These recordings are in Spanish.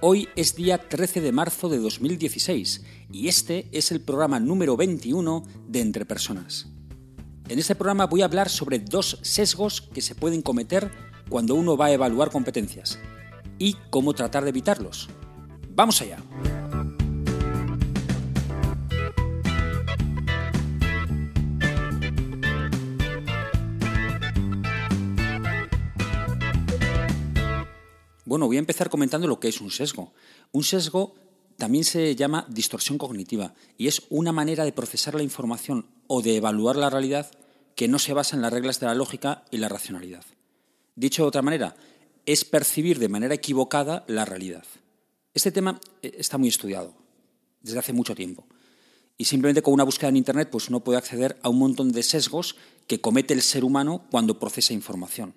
Hoy es día 13 de marzo de 2016 y este es el programa número 21 de Entre Personas. En este programa voy a hablar sobre dos sesgos que se pueden cometer cuando uno va a evaluar competencias y cómo tratar de evitarlos. ¡Vamos allá! Bueno, voy a empezar comentando lo que es un sesgo. Un sesgo también se llama distorsión cognitiva y es una manera de procesar la información o de evaluar la realidad que no se basa en las reglas de la lógica y la racionalidad. Dicho de otra manera, es percibir de manera equivocada la realidad. Este tema eh, está muy estudiado desde hace mucho tiempo. Y simplemente con una búsqueda en Internet pues uno puede acceder a un montón de sesgos que comete el ser humano cuando procesa información.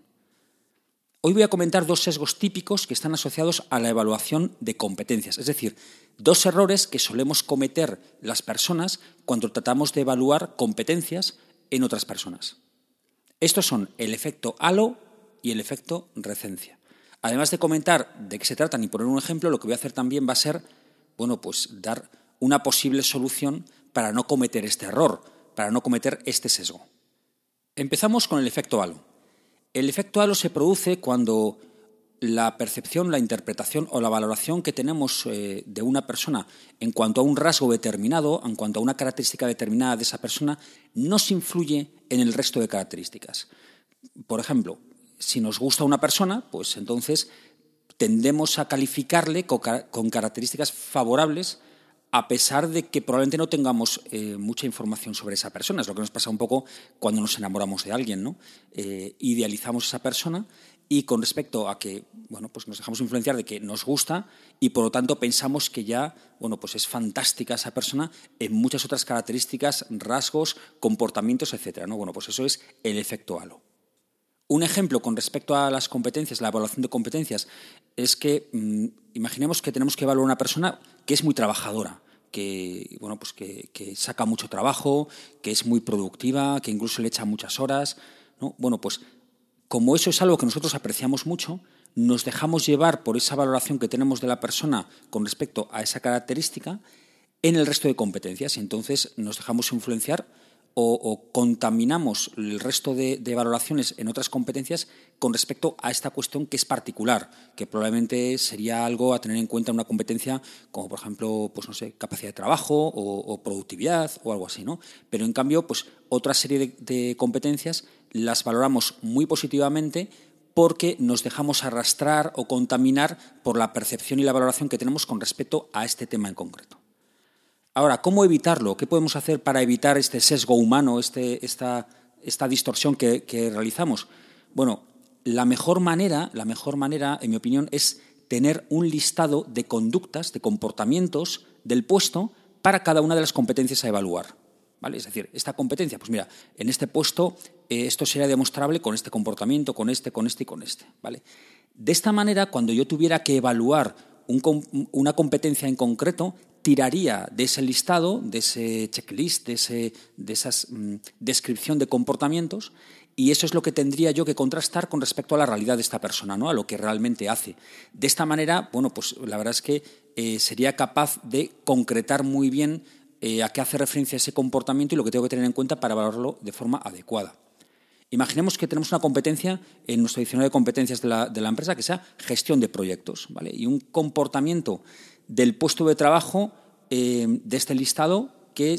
Hoy voy a comentar dos sesgos típicos que están asociados a la evaluación de competencias, es decir, dos errores que solemos cometer las personas cuando tratamos de evaluar competencias en otras personas. Estos son el efecto halo y el efecto recencia. Además de comentar de qué se tratan y poner un ejemplo, lo que voy a hacer también va a ser, bueno, pues dar una posible solución para no cometer este error, para no cometer este sesgo. Empezamos con el efecto halo. El efecto halo se produce cuando la percepción, la interpretación o la valoración que tenemos eh, de una persona en cuanto a un rasgo determinado, en cuanto a una característica determinada de esa persona, no se influye en el resto de características. Por ejemplo, si nos gusta una persona, pues entonces tendemos a calificarle con características favorables a pesar de que probablemente no tengamos eh, mucha información sobre esa persona. Es lo que nos pasa un poco cuando nos enamoramos de alguien, ¿no? Eh, idealizamos esa persona y con respecto a que, bueno, pues nos dejamos influenciar de que nos gusta y por lo tanto pensamos que ya, bueno, pues es fantástica esa persona en muchas otras características, rasgos, comportamientos, etcétera, ¿no? Bueno, pues eso es el efecto halo. Un ejemplo con respecto a las competencias, la evaluación de competencias, es que mm, imaginemos que tenemos que evaluar a una persona que es muy trabajadora, que, bueno, pues que, saca mucho trabajo, que es muy productiva, que incluso le echa muchas horas. ¿no? Bueno, pues como eso es algo que nosotros apreciamos mucho, nos dejamos llevar por esa valoración que tenemos de la persona con respecto a esa característica en el resto de competencias entonces nos dejamos influenciar o, contaminamos el resto de, valoraciones en otras competencias con respecto a esta cuestión que es particular, que probablemente sería algo a tener en cuenta en una competencia como, por ejemplo, pues no sé, capacidad de trabajo o, productividad o algo así, ¿no? Pero en cambio, pues otra serie de, de competencias las valoramos muy positivamente porque nos dejamos arrastrar o contaminar por la percepción y la valoración que tenemos con respecto a este tema en concreto. Ahora, ¿cómo evitarlo? ¿Qué podemos hacer para evitar este sesgo humano, este, esta, esta, distorsión que, realizamos? Bueno, la mejor manera, la mejor manera, en mi opinión, es tener un listado de conductas, de comportamientos del puesto para cada una de las competencias a evaluar. ¿Vale? Es decir, esta competencia, pues mira, en este puesto eh, esto sería demostrable con este comportamiento, con este, con este y con este. ¿vale? De esta manera, cuando yo tuviera que evaluar una competencia en concreto, tiraría de ese listado, de ese checklist, de, ese, de esa mm, descripción de comportamientos, y eso es lo que tendría yo que contrastar con respecto a la realidad de esta persona, ¿no? a lo que realmente hace. De esta manera, bueno, pues la verdad es que eh, sería capaz de concretar muy bien eh, a qué hace referencia ese comportamiento y lo que tengo que tener en cuenta para valorarlo de forma adecuada. Imaginemos que tenemos una competencia en nuestro diccionario de competencias de la, de la empresa que sea gestión de proyectos, ¿vale? Y un comportamiento del puesto de trabajo eh, de este listado que,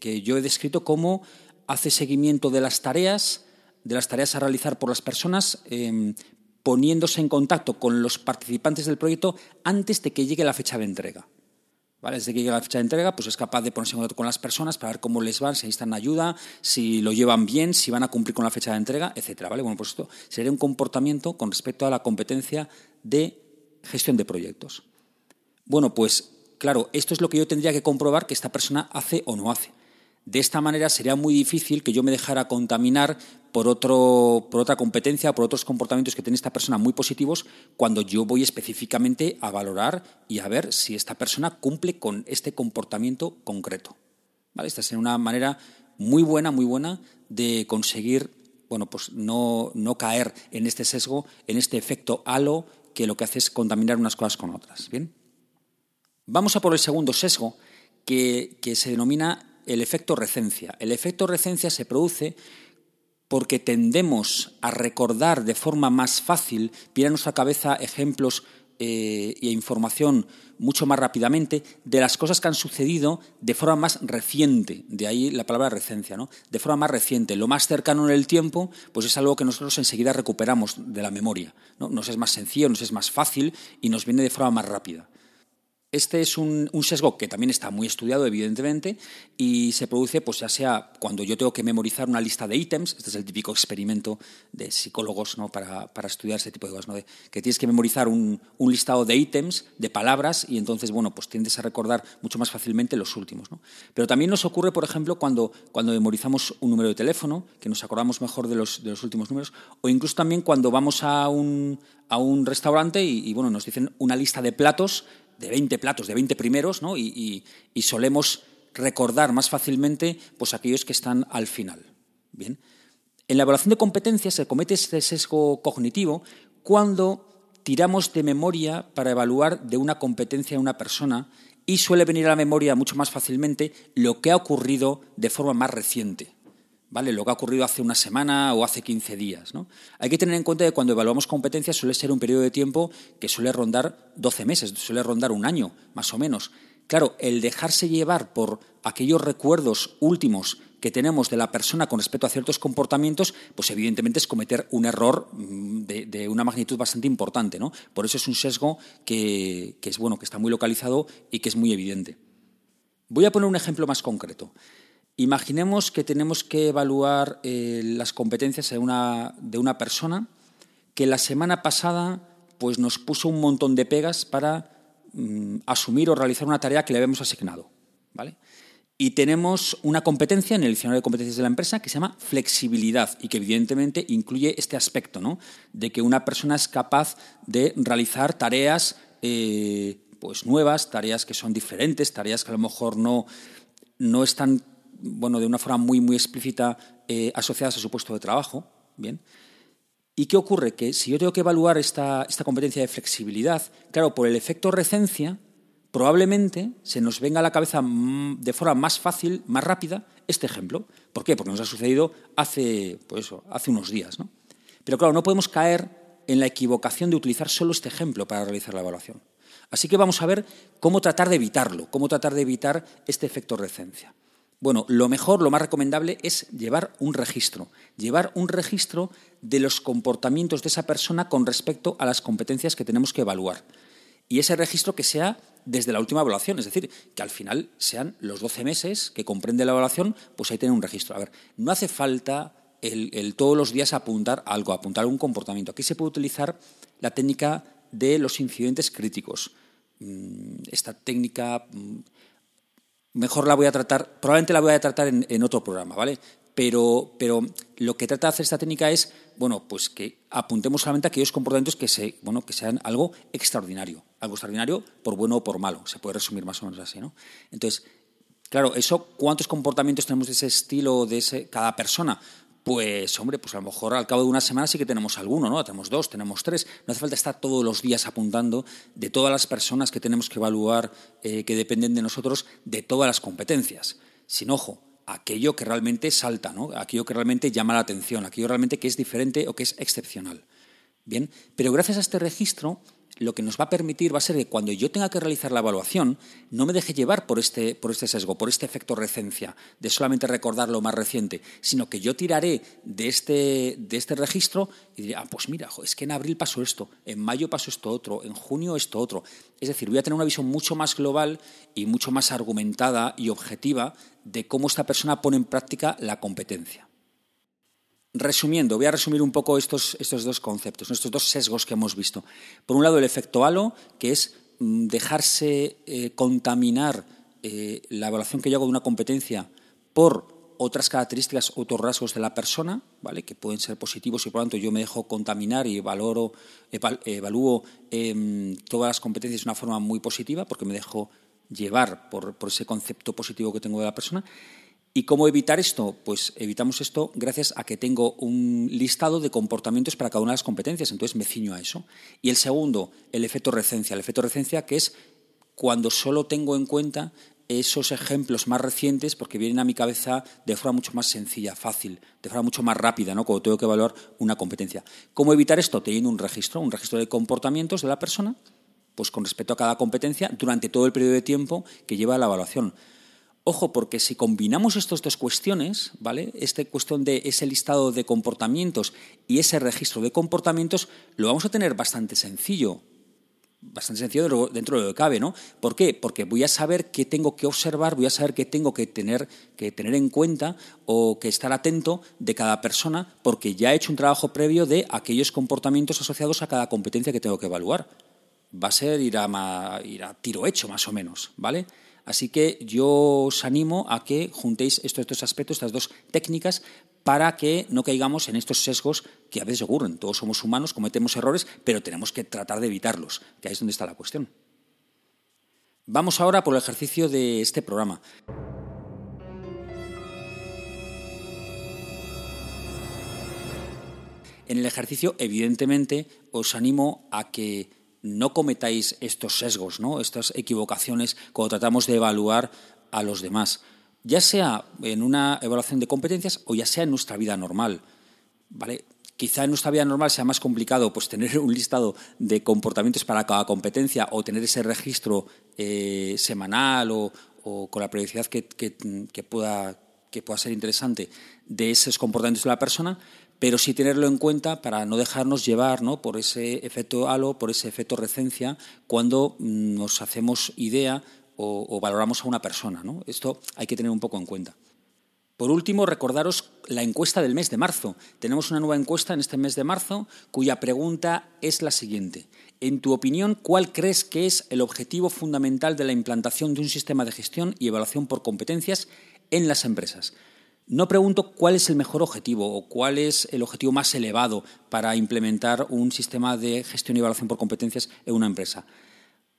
que yo he descrito como hace seguimiento de las tareas, de las tareas a realizar por las personas, em, poniéndose en contacto con los participantes del proyecto antes de que llegue la fecha de entrega. ¿Vale? Desde que llegue la fecha de entrega, pues es capaz de ponerse en contacto con las personas para ver cómo les van, si necesitan ayuda, si lo llevan bien, si van a cumplir con la fecha de entrega, etcétera. ¿vale? Bueno, pues esto sería un comportamiento con respecto a la competencia de gestión de proyectos. Bueno, pues claro, esto es lo que yo tendría que comprobar que esta persona hace o no hace. De esta manera sería muy difícil que yo me dejara contaminar por, otro, por otra competencia, por otros comportamientos que tiene esta persona muy positivos, cuando yo voy específicamente a valorar y a ver si esta persona cumple con este comportamiento concreto. ¿Vale? Esta sería una manera muy buena, muy buena de conseguir bueno, pues no, no caer en este sesgo, en este efecto halo que lo que hace es contaminar unas cosas con otras. Bien. Vamos a por el segundo sesgo, que, se denomina el efecto recencia. El efecto recencia se produce porque tendemos a recordar de forma más fácil, viene a nuestra cabeza ejemplos eh, e información mucho más rápidamente de las cosas que han sucedido de forma más reciente, de ahí la palabra recencia, ¿no? de forma más reciente. Lo más cercano en el tiempo, pues es algo que nosotros enseguida recuperamos de la memoria. ¿no? Nos es más sencillo, nos es más fácil y nos viene de forma más rápida. Este es un, sesgo que también está muy estudiado, evidentemente, y se produce, pues ya sea cuando yo tengo que memorizar una lista de ítems, este es el típico experimento de psicólogos ¿no? para, estudiar ese tipo de cosas, ¿no? que tienes que memorizar un, listado de ítems, de palabras, y entonces, bueno, pues tiendes a recordar mucho más fácilmente los últimos. ¿no? Pero también nos ocurre, por ejemplo, cuando, cuando memorizamos un número de teléfono, que nos acordamos mejor de los, de los últimos números, o incluso también cuando vamos a un, a un restaurante y, y bueno, nos dicen una lista de platos de 20 platos, de 20 primeros, ¿no? y, solemos recordar más fácilmente pues, aquellos que están al final. Bien. En la evaluación de competencias se comete este sesgo cognitivo cuando tiramos de memoria para evaluar de una competencia en una persona y suele venir a la memoria mucho más fácilmente lo que ha ocurrido de forma más reciente. ¿Vale? Lo que ha ocurrido hace una semana o hace 15 días. ¿no? Hay que tener en cuenta que cuando evaluamos competencias suele ser un periodo de tiempo que suele rondar 12 meses, suele rondar un año, más o menos. Claro, el dejarse llevar por aquellos recuerdos últimos que tenemos de la persona con respecto a ciertos comportamientos, pues evidentemente es cometer un error mm, de, una magnitud bastante importante, ¿no? Por eso es un sesgo que, que, es bueno, que está muy localizado y que es muy evidente. Voy a poner un ejemplo más concreto. Imaginemos que tenemos que evaluar eh, las competencias de una, de una persona que la semana pasada pues, nos puso un montón de pegas para mm, asumir o realizar una tarea que le habíamos asignado. ¿vale? Y tenemos una competencia en el diccionario de competencias de la empresa que se llama flexibilidad y que evidentemente incluye este aspecto, ¿no? de que una persona es capaz de realizar tareas eh, pues nuevas, tareas que son diferentes, tareas que a lo mejor no, no están bueno, de una forma muy, muy explícita eh, asociadas a su puesto de trabajo. Bien. ¿Y qué ocurre? Que si yo tengo que evaluar esta, esta competencia de flexibilidad, claro, por el efecto recencia, probablemente se nos venga a la cabeza de forma más fácil, más rápida, este ejemplo. ¿Por qué? Porque nos ha sucedido hace, pues eso, hace unos días. ¿no? Pero claro, no podemos caer en la equivocación de utilizar solo este ejemplo para realizar la evaluación. Así que vamos a ver cómo tratar de evitarlo, cómo tratar de evitar este efecto recencia. Bueno, lo mejor, lo más recomendable es llevar un registro, llevar un registro de los comportamientos de esa persona con respecto a las competencias que tenemos que evaluar. Y ese registro que sea desde la última evaluación, es decir, que al final sean los 12 meses que comprende la evaluación, pues ahí tener un registro. A ver, no hace falta el, todos los días apuntar algo, apuntar algún comportamiento. Aquí se puede utilizar la técnica de los incidentes críticos. Mm, esta técnica mm, mejor la voy a tratar, probablemente la voy a tratar en, otro programa, ¿vale? Pero, pero, lo que trata de hacer esta técnica es, bueno, pues que apuntemos solamente a aquellos comportamientos que, se, bueno, que sean algo extraordinario, algo extraordinario por bueno o por malo, se puede resumir más o menos así, ¿no? Entonces, claro, eso, ¿cuántos comportamientos tenemos de ese estilo de ese, cada persona? Pues hombre, pues a lo mejor al cabo de una semana sí que tenemos alguno, ¿no? Tenemos dos, tenemos tres. No hace falta estar todos los días apuntando de todas las personas que tenemos que evaluar, eh, que dependen de nosotros, de todas las competencias. Sin ojo, aquello que realmente salta, ¿no? Aquello que realmente llama la atención, aquello realmente que es diferente o que es excepcional. Bien, pero gracias a este registro lo que nos va a permitir va a ser que cuando yo tenga que realizar la evaluación, no me deje llevar por este, por este sesgo, por este efecto recencia, de solamente recordar lo más reciente, sino que yo tiraré de este, de este registro y diré, ah, pues mira, es que en abril pasó esto, en mayo pasó esto otro, en junio esto otro. Es decir, voy a tener una visión mucho más global y mucho más argumentada y objetiva de cómo esta persona pone en práctica la competencia. Resumiendo, voy a resumir un poco estos, estos dos conceptos, estos dos sesgos que hemos visto. Por un lado, el efecto halo, que es mm, dejarse eh, contaminar eh, la evaluación que yo hago de una competencia por otras características, otros rasgos de la persona, ¿vale? que pueden ser positivos y por lo tanto yo me dejo contaminar y valoro, evalúo em, todas las competencias de una forma muy positiva porque me dejo llevar por, ese concepto positivo que tengo de la persona. ¿Y cómo evitar esto? Pues evitamos esto gracias a que tengo un listado de comportamientos para cada una de las competencias, entonces me ciño a eso. Y el segundo, el efecto recencia. El efecto recencia que es cuando solo tengo en cuenta esos ejemplos más recientes porque vienen a mi cabeza de forma mucho más sencilla, fácil, de forma mucho más rápida, ¿no? cuando tengo que evaluar una competencia. ¿Cómo evitar esto? Teniendo un registro, un registro de comportamientos de la persona, pues con respecto a cada competencia durante todo el periodo de tiempo que lleva la evaluación. Ojo, porque si combinamos estas dos cuestiones, ¿vale? Esta cuestión de ese listado de comportamientos y ese registro de comportamientos, lo vamos a tener bastante sencillo bastante sencillo dentro de lo que cabe, ¿no? ¿Por qué? Porque voy a saber qué tengo que observar, voy a saber qué tengo que tener, que tener en cuenta o que estar atento de cada persona, porque ya he hecho un trabajo previo de aquellos comportamientos asociados a cada competencia que tengo que evaluar. Va a ser ir a, ir a tiro hecho, más o menos, ¿vale? Así que yo os animo a que juntéis estos dos aspectos, estas dos técnicas, para que no caigamos en estos sesgos que a veces ocurren. Todos somos humanos, cometemos errores, pero tenemos que tratar de evitarlos, que ahí es donde está la cuestión. Vamos ahora por el ejercicio de este programa. En el ejercicio, evidentemente, os animo a que no cometáis estos sesgos, ¿no? estas equivocaciones cuando tratamos de evaluar a los demás ya sea en una evaluación de competencias o ya sea en nuestra vida normal. ¿vale? Quizá en nuestra vida normal sea más complicado pues, tener un listado de comportamientos para cada competencia o tener ese registro eh, semanal o, con la periodicidad que, pueda, que pueda ser interesante de esos comportamientos de la persona, pero sí tenerlo en cuenta para no dejarnos llevar ¿no? por ese efecto halo, por ese efecto recencia, cuando mm, nos hacemos idea o, valoramos a una persona. ¿no? Esto hay que tener un poco en cuenta. Por último, recordaros la encuesta del mes de marzo. Tenemos una nueva encuesta en este mes de marzo cuya pregunta es la siguiente. En tu opinión, ¿cuál crees que es el objetivo fundamental de la implantación de un sistema de gestión y evaluación por competencias en las empresas? No pregunto cuál es el mejor objetivo o cuál es el objetivo más elevado para implementar un sistema de gestión y evaluación por competencias en una empresa.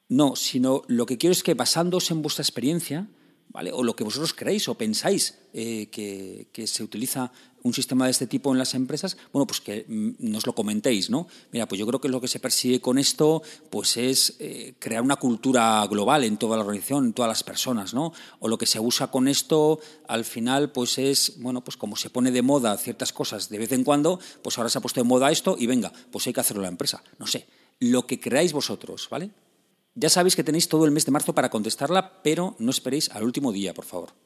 No, sino lo que quiero es que basándose en vuestra experiencia, ¿vale? o lo que vosotros creéis o pensáis eh, que, se utiliza un sistema de este tipo en las empresas, bueno, pues que mm, nos lo comentéis, ¿no? Mira, pues yo creo que lo que se persigue con esto, pues es eh, crear una cultura global en toda la organización, en todas las personas, ¿no? O lo que se usa con esto, al final, pues es, bueno, pues como se pone de moda ciertas cosas de vez en cuando, pues ahora se ha puesto de moda esto y venga, pues hay que hacerlo en la empresa. No sé, lo que creáis vosotros, ¿vale? Ya sabéis que tenéis todo el mes de marzo para contestarla, pero no esperéis al último día, por favor.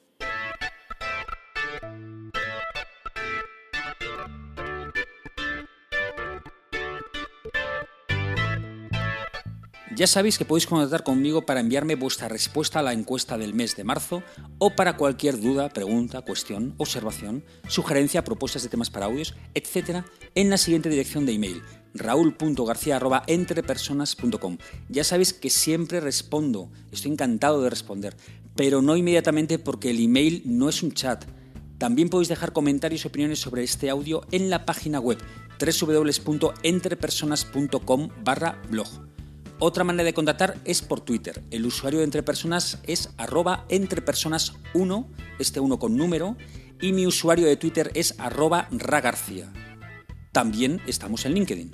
Ya sabéis que podéis contactar conmigo para enviarme vuestra respuesta a la encuesta del mes de marzo o para cualquier duda, pregunta, cuestión, observación, sugerencia, propuestas de temas para audios, etc. en la siguiente dirección de email raúl.garcía.entrepersonas.com. Ya sabéis que siempre respondo, estoy encantado de responder, pero no inmediatamente porque el email no es un chat. También podéis dejar comentarios y opiniones sobre este audio en la página web www.entrepersonas.com barra blog. Otra manera de contactar es por Twitter. El usuario de Entre Personas es arroba entrepersonas1, este uno con número, y mi usuario de Twitter es arroba ragarcía. También estamos en LinkedIn.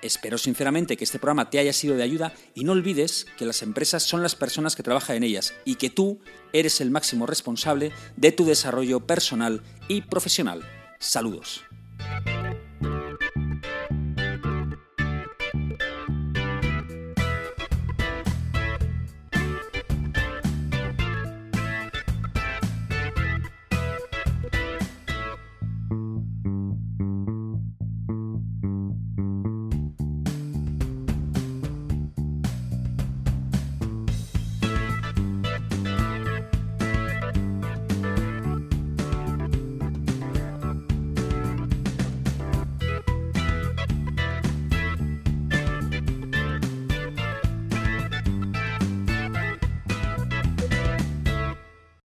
Espero sinceramente que este programa te haya sido de ayuda y no olvides que las empresas son las personas que trabajan en ellas y que tú eres el máximo responsable de tu desarrollo personal y profesional. Saludos.